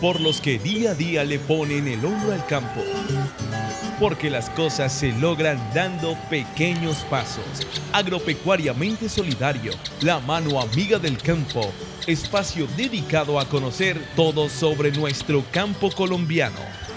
por los que día a día le ponen el hombro al campo. Porque las cosas se logran dando pequeños pasos. Agropecuariamente Solidario, la mano amiga del campo, espacio dedicado a conocer todo sobre nuestro campo colombiano.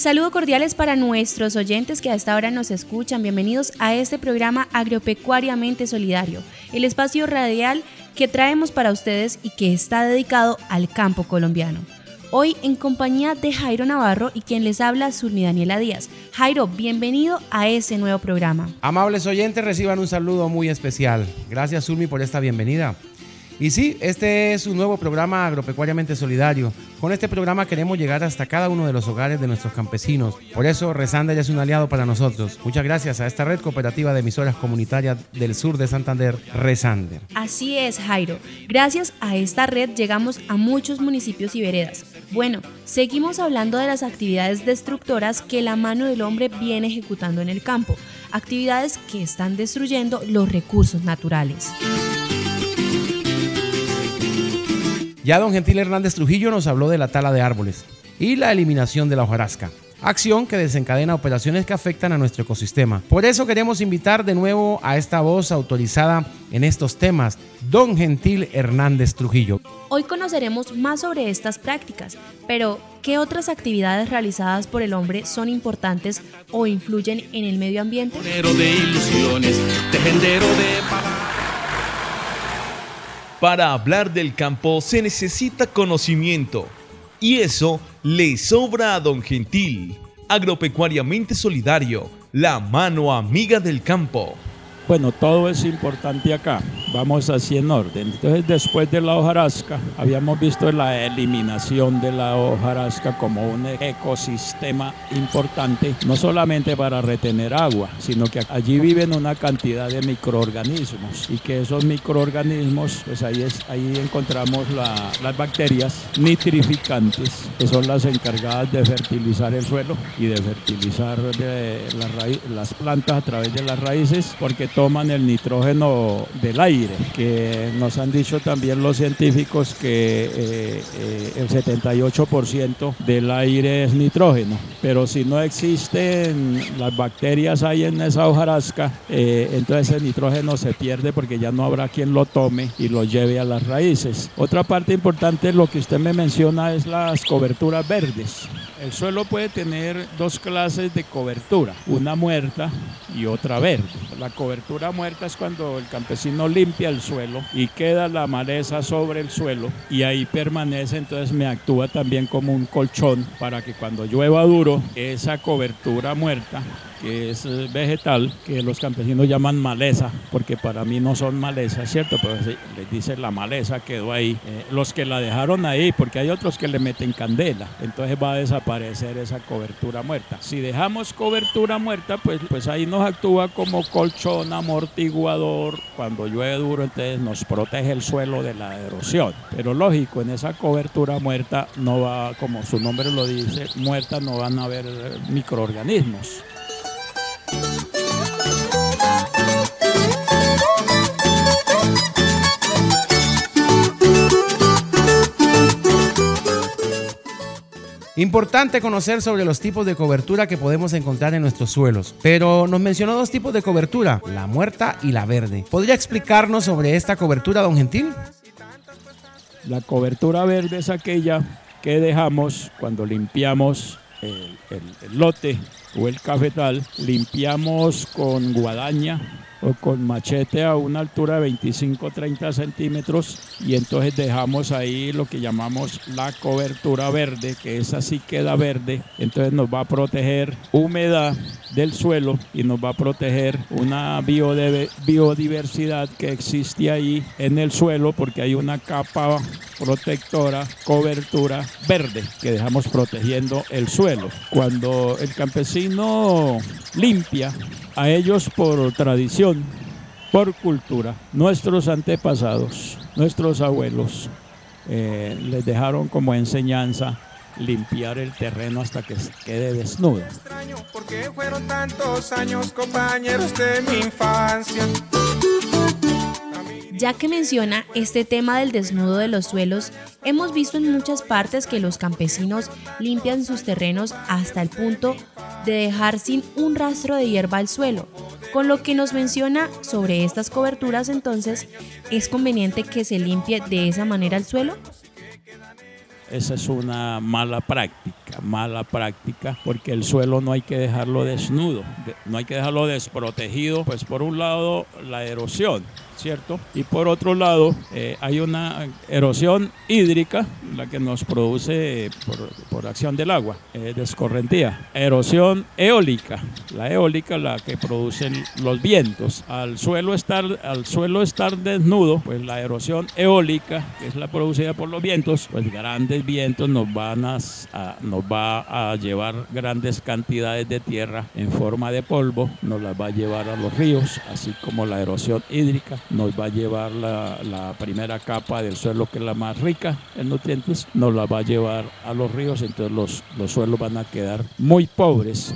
Saludo cordial es para nuestros oyentes que a esta hora nos escuchan. Bienvenidos a este programa Agropecuariamente Solidario, el espacio radial que traemos para ustedes y que está dedicado al campo colombiano. Hoy en compañía de Jairo Navarro y quien les habla, Surmi Daniela Díaz. Jairo, bienvenido a ese nuevo programa. Amables oyentes, reciban un saludo muy especial. Gracias, Surmi, por esta bienvenida. Y sí, este es un nuevo programa agropecuariamente solidario. Con este programa queremos llegar hasta cada uno de los hogares de nuestros campesinos. Por eso Resander es un aliado para nosotros. Muchas gracias a esta red cooperativa de emisoras comunitarias del sur de Santander, Resander. Así es, Jairo. Gracias a esta red llegamos a muchos municipios y veredas. Bueno, seguimos hablando de las actividades destructoras que la mano del hombre viene ejecutando en el campo. Actividades que están destruyendo los recursos naturales. Ya don Gentil Hernández Trujillo nos habló de la tala de árboles y la eliminación de la hojarasca. Acción que desencadena operaciones que afectan a nuestro ecosistema. Por eso queremos invitar de nuevo a esta voz autorizada en estos temas, don Gentil Hernández Trujillo. Hoy conoceremos más sobre estas prácticas, pero ¿qué otras actividades realizadas por el hombre son importantes o influyen en el medio ambiente? Para hablar del campo se necesita conocimiento y eso le sobra a Don Gentil, agropecuariamente solidario, la mano amiga del campo. Bueno, todo es importante acá. Vamos así en orden. Entonces, después de la hojarasca, habíamos visto la eliminación de la hojarasca como un ecosistema importante, no solamente para retener agua, sino que allí viven una cantidad de microorganismos y que esos microorganismos, pues ahí, es, ahí encontramos las bacterias nitrificantes, que son las encargadas de fertilizar el suelo y de fertilizar las plantas a través de las raíces, porque toman el nitrógeno del aire, que nos han dicho también los científicos que eh, eh, el 78% del aire es nitrógeno, pero si no existen las bacterias ahí en esa hojarasca, eh, entonces el nitrógeno se pierde porque ya no habrá quien lo tome y lo lleve a las raíces. Otra parte importante, lo que usted me menciona, es las coberturas verdes. El suelo puede tener dos clases de cobertura, una muerta y otra verde. La cobertura muerta es cuando el campesino limpia el suelo y queda la maleza sobre el suelo y ahí permanece, entonces me actúa también como un colchón para que cuando llueva duro, esa cobertura muerta que es eh, vegetal, que los campesinos llaman maleza, porque para mí no son maleza, ¿cierto? Pero les dice la maleza quedó ahí. Eh, los que la dejaron ahí, porque hay otros que le meten candela, entonces va a desaparecer esa cobertura muerta. Si dejamos cobertura muerta, pues, pues ahí nos actúa como colchón amortiguador. Cuando llueve duro, entonces nos protege el suelo de la erosión. Pero lógico, en esa cobertura muerta no va, como su nombre lo dice, muerta no van a haber microorganismos. Importante conocer sobre los tipos de cobertura que podemos encontrar en nuestros suelos, pero nos mencionó dos tipos de cobertura, la muerta y la verde. ¿Podría explicarnos sobre esta cobertura, don Gentil? La cobertura verde es aquella que dejamos cuando limpiamos el, lote o el cafetal, limpiamos con guadaña o con machete a una altura de 25-30 centímetros y entonces dejamos ahí lo que llamamos la cobertura verde, que esa sí queda verde, entonces nos va a proteger humedad del suelo y nos va a proteger una biodiversidad que existe ahí en el suelo porque hay una capa protectora, cobertura verde que dejamos protegiendo el suelo. Cuando el campesino limpia, a ellos por tradición, por cultura, nuestros antepasados nuestros abuelos eh, les dejaron como enseñanza limpiar el terreno hasta que quede desnudo. Porque fueron tantos años compañeros de mi infancia. Ya que menciona este tema del desnudo de los suelos, hemos visto en muchas partes que los campesinos limpian sus terrenos hasta el punto de dejar sin un rastro de hierba el suelo. Con lo que nos menciona sobre estas coberturas, entonces, ¿es conveniente que se limpie de esa manera el suelo? Esa es una mala práctica, mala práctica, porque el suelo no hay que dejarlo desnudo, no hay que dejarlo desprotegido, pues por un lado la erosión, ¿cierto? Y por otro lado, eh, hay una erosión hídrica, la que nos produce por, acción del agua, eh, descorrentía. Erosión eólica, la eólica, la que producen los vientos. Al suelo estar, al suelo estar desnudo, pues la erosión eólica, que es la producida por los vientos, pues grandes vientos nos van a, nos va a llevar grandes cantidades de tierra en forma de polvo, nos las va a llevar a los ríos, así como la erosión hídrica nos va a llevar la, primera capa del suelo que es la más rica en nutrientes, nos la va a llevar a los ríos, entonces los, los suelos van a quedar muy pobres.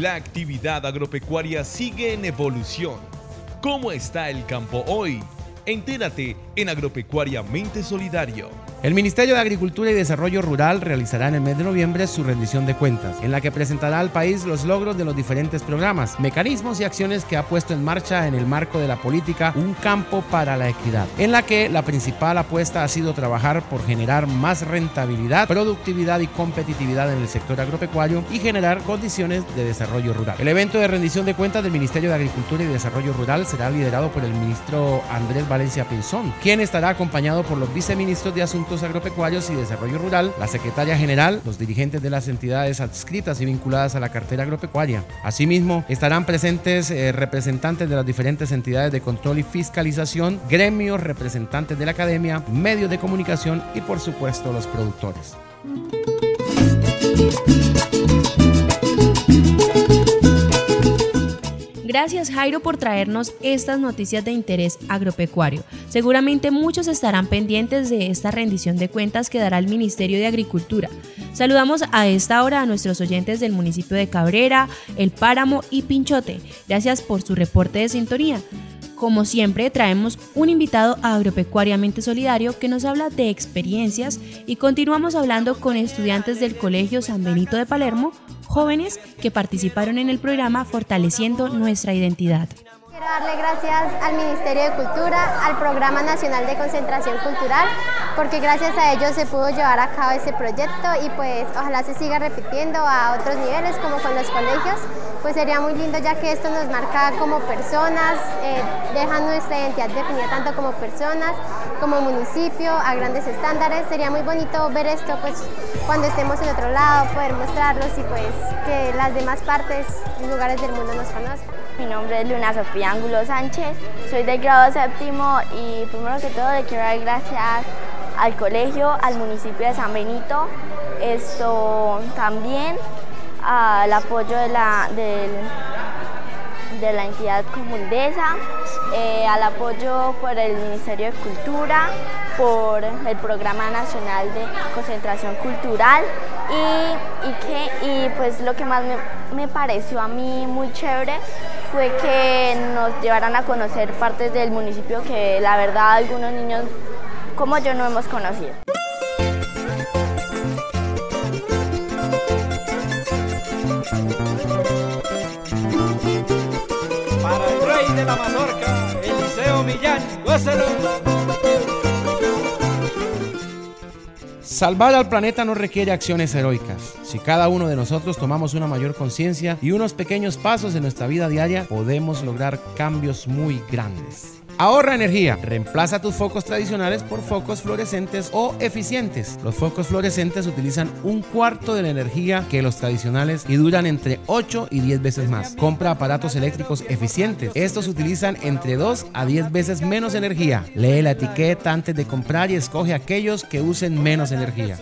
La actividad agropecuaria sigue en evolución. ¿Cómo está el campo hoy? Entérate en Agropecuariamente Solidario. El Ministerio de Agricultura y Desarrollo Rural realizará en el mes de noviembre su rendición de cuentas, en la que presentará al país los logros de los diferentes programas, mecanismos y acciones que ha puesto en marcha en el marco de la política Un campo para la equidad, en la que la principal apuesta ha sido trabajar por generar más rentabilidad, productividad y competitividad en el sector agropecuario y generar condiciones de desarrollo rural. El evento de rendición de cuentas del Ministerio de Agricultura y Desarrollo Rural será liderado por el ministro Andrés Valencia Pinzón, quien estará acompañado por los viceministros de Asuntos Agropecuarios y Desarrollo Rural, la Secretaria General, los dirigentes de las entidades adscritas y vinculadas a la cartera agropecuaria. Asimismo, estarán presentes eh, representantes de las diferentes entidades de control y fiscalización, gremios, representantes de la academia, medios de comunicación y por supuesto los productores. Gracias Jairo por traernos estas noticias de interés agropecuario. Seguramente muchos estarán pendientes de esta rendición de cuentas que dará el Ministerio de Agricultura. Saludamos a esta hora a nuestros oyentes del municipio de Cabrera, El Páramo y Pinchote. Gracias por su reporte de sintonía. Como siempre, traemos un invitado agropecuariamente solidario que nos habla de experiencias y continuamos hablando con estudiantes del Colegio San Benito de Palermo jóvenes que participaron en el programa Fortaleciendo nuestra identidad. Quiero darle gracias al Ministerio de Cultura, al Programa Nacional de Concentración Cultural, porque gracias a ellos se pudo llevar a cabo ese proyecto y pues ojalá se siga repitiendo a otros niveles como con los colegios pues sería muy lindo ya que esto nos marca como personas, eh, deja nuestra identidad definida tanto como personas, como municipio, a grandes estándares. Sería muy bonito ver esto pues cuando estemos en otro lado, poder mostrarlos y pues que las demás partes y lugares del mundo nos conozcan. Mi nombre es Luna Sofía Ángulo Sánchez, soy del grado séptimo y primero que todo le quiero dar gracias al colegio, al municipio de San Benito, esto también al apoyo de la, de la entidad comundesa, eh, al apoyo por el Ministerio de Cultura, por el Programa Nacional de Concentración Cultural. Y, y, que, y pues lo que más me, me pareció a mí muy chévere fue que nos llevaran a conocer partes del municipio que la verdad algunos niños como yo no hemos conocido. la mazorca, Eliseo Millán, Salvar al planeta no requiere acciones heroicas. Si cada uno de nosotros tomamos una mayor conciencia y unos pequeños pasos en nuestra vida diaria, podemos lograr cambios muy grandes. Ahorra energía. Reemplaza tus focos tradicionales por focos fluorescentes o eficientes. Los focos fluorescentes utilizan un cuarto de la energía que los tradicionales y duran entre 8 y 10 veces más. Compra aparatos eléctricos eficientes. Estos utilizan entre 2 a 10 veces menos energía. Lee la etiqueta antes de comprar y escoge aquellos que usen menos energía.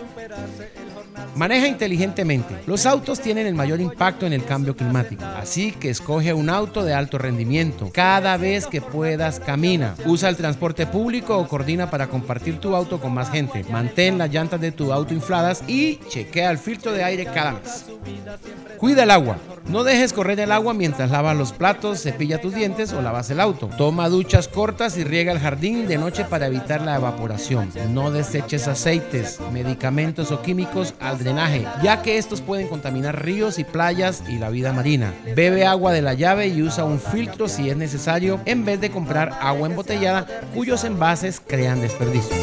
Maneja inteligentemente. Los autos tienen el mayor impacto en el cambio climático, así que escoge un auto de alto rendimiento. Cada vez que puedas, camina. Usa el transporte público o coordina para compartir tu auto con más gente. Mantén las llantas de tu auto infladas y chequea el filtro de aire cada mes. Cuida el agua. No dejes correr el agua mientras lavas los platos, cepilla tus dientes o lavas el auto. Toma duchas cortas y riega el jardín de noche para evitar la evaporación. No deseches aceites, medicamentos o químicos al drenaje, ya que estos pueden contaminar ríos y playas y la vida marina. Bebe agua de la llave y usa un filtro si es necesario en vez de comprar agua embotellada cuyos envases crean desperdicio.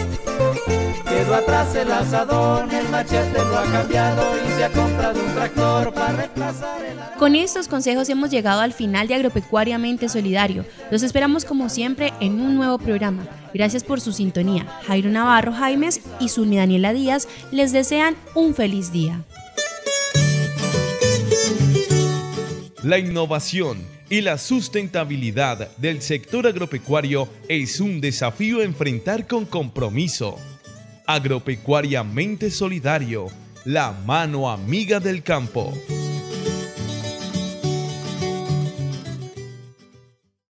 Quedó atrás el asadón, el machete lo ha cambiado y se ha comprado un tractor para reemplazar Con estos consejos hemos llegado al final de Agropecuariamente Solidario. Los esperamos como siempre en un nuevo programa. Gracias por su sintonía. Jairo Navarro Jaimes y Zulmi Daniela Díaz les desean un feliz día. La innovación y la sustentabilidad del sector agropecuario es un desafío a enfrentar con compromiso. Agropecuariamente Solidario, la mano amiga del campo.